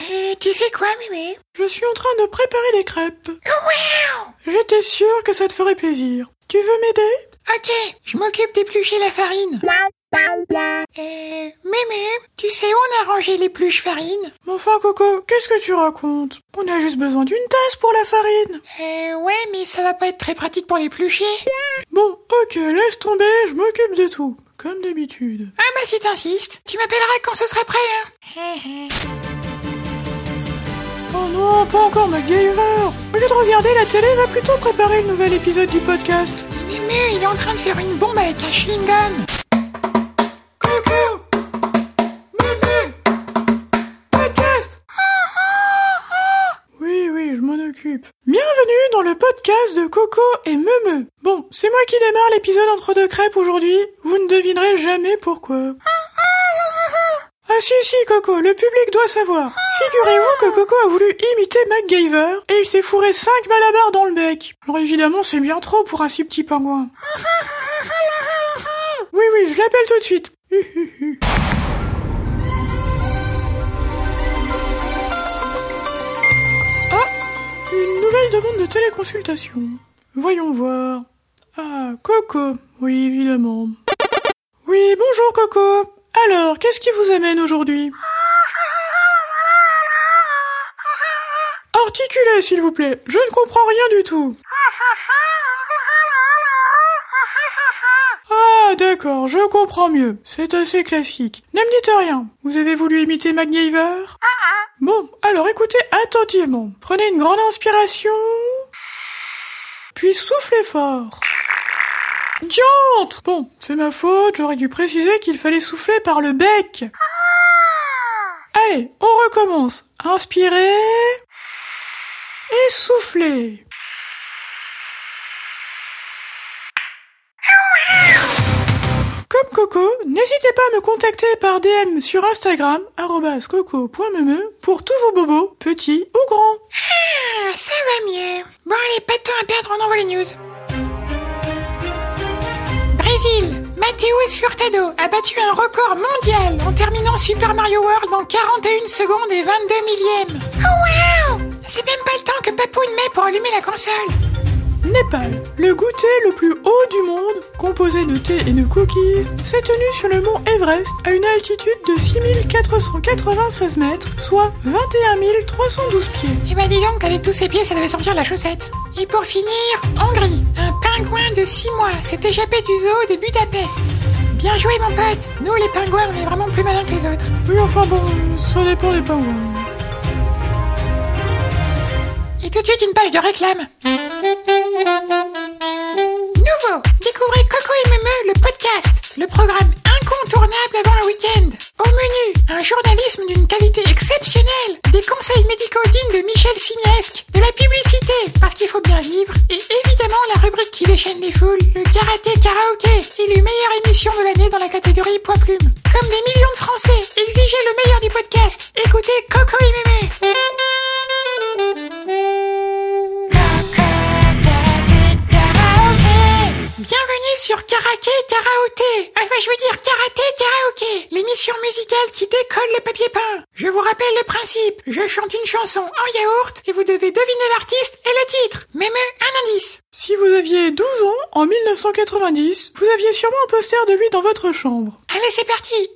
Euh, tu fais quoi, Mémé Je suis en train de préparer des crêpes. Wow J'étais sûre que ça te ferait plaisir. Tu veux m'aider? Ok, je m'occupe d'éplucher la farine. Euh, Mémé, tu sais où on a rangé l'épluche farine Mais enfin, Coco, qu'est-ce que tu racontes? On a juste besoin d'une tasse pour la farine. Euh, ouais, mais ça va pas être très pratique pour l'éplucher. Bon, ok, laisse tomber, je m'occupe de tout. Comme d'habitude. Ah bah si t'insistes, tu m'appelleras quand ce serait prêt, hein Oh non, pas encore MacGyver Au lieu de regarder la télé, va plutôt préparer le nouvel épisode du podcast. Mémé, il est en train de faire une bombe avec un chewing-gum. Bienvenue dans le podcast de Coco et Meumeu. Bon, c'est moi qui démarre l'épisode entre deux crêpes aujourd'hui. Vous ne devinerez jamais pourquoi. Ah si si Coco, le public doit savoir. Figurez-vous que Coco a voulu imiter MacGyver et il s'est fourré 5 malabars dans le bec. Alors évidemment c'est bien trop pour un si petit pingouin. Oui oui, je l'appelle tout de suite. demande de téléconsultation. Voyons voir. Ah, Coco. Oui, évidemment. Oui, bonjour Coco. Alors, qu'est-ce qui vous amène aujourd'hui? Articulez, s'il vous plaît. Je ne comprends rien du tout. Ah, d'accord, je comprends mieux. C'est assez classique. Ne me dites rien. Vous avez voulu imiter MacGyver Bon, alors écoutez attentivement. Prenez une grande inspiration. Puis soufflez fort. Diantre Bon, c'est ma faute, j'aurais dû préciser qu'il fallait souffler par le bec. Allez, on recommence. Inspirez. Et soufflez. Coco, n'hésitez pas à me contacter par DM sur Instagram, coco.meme, pour tous vos bobos, petits ou grands. Ah, ça va mieux. Bon allez, pas de temps à perdre, on envoie les news. Brésil, Mateus Furtado a battu un record mondial en terminant Super Mario World en 41 secondes et 22 millièmes. Oh wow C'est même pas le temps que Papoun met pour allumer la console. Népal, le goûter le plus haut du monde, composé de thé et de cookies, s'est tenu sur le mont Everest à une altitude de 6496 mètres, soit 21 312 pieds. Eh ben dis donc, avec tous ces pieds, ça devait sortir la chaussette. Et pour finir, Hongrie, un pingouin de 6 mois s'est échappé du zoo de Budapest. Bien joué mon pote Nous les pingouins, on est vraiment plus malins que les autres. Oui, enfin bon, ça dépend des pingouins. Et tout de suite une page de réclame. Nouveau, découvrez Coco et le podcast, le programme incontournable avant le week-end. Au menu, un journalisme d'une qualité exceptionnelle, des conseils médicaux dignes de Michel Simiesque, de la publicité, parce qu'il faut bien vivre, et évidemment la rubrique qui déchaîne les foules, le karaté karaoké, élu meilleure émission de l'année dans la catégorie poids plume. Comme des millions de Français, sur Karaké Karaoté. Enfin, je veux dire Karaté Karaoké, l'émission musicale qui décolle le papier peint. Je vous rappelle le principe. Je chante une chanson en yaourt et vous devez deviner l'artiste et le titre. Même un indice. Si vous aviez 12 ans en 1990, vous aviez sûrement un poster de lui dans votre chambre. Allez, c'est parti.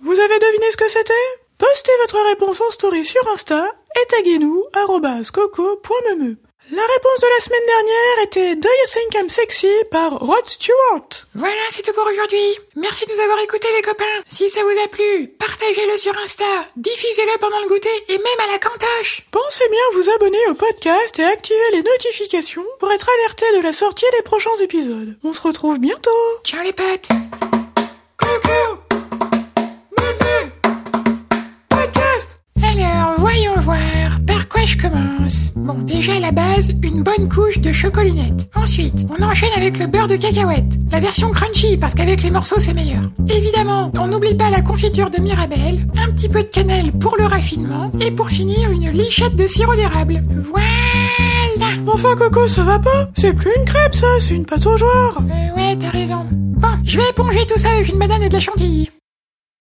Vous avez deviné ce que c'était Postez votre réponse en story sur Insta et taguez-nous coco.meme. La réponse de la semaine dernière était Do You Think I'm Sexy par Rod Stewart. Voilà, c'est tout pour aujourd'hui. Merci de nous avoir écoutés les copains. Si ça vous a plu, partagez-le sur Insta, diffusez-le pendant le goûter et même à la cantoche. Pensez bien à vous abonner au podcast et activer les notifications pour être alerté de la sortie des prochains épisodes. On se retrouve bientôt. Ciao les potes. Coco je commence Bon, déjà à la base, une bonne couche de chocolinette. Ensuite, on enchaîne avec le beurre de cacahuète. La version crunchy, parce qu'avec les morceaux, c'est meilleur. Évidemment, on n'oublie pas la confiture de Mirabelle, un petit peu de cannelle pour le raffinement, et pour finir, une lichette de sirop d'érable. Voilà enfin, Coco, ça va pas? C'est plus une crêpe, ça, c'est une pâte aux joueurs. Euh, ouais, t'as raison. Bon, je vais éponger tout ça avec une banane et de la chantilly.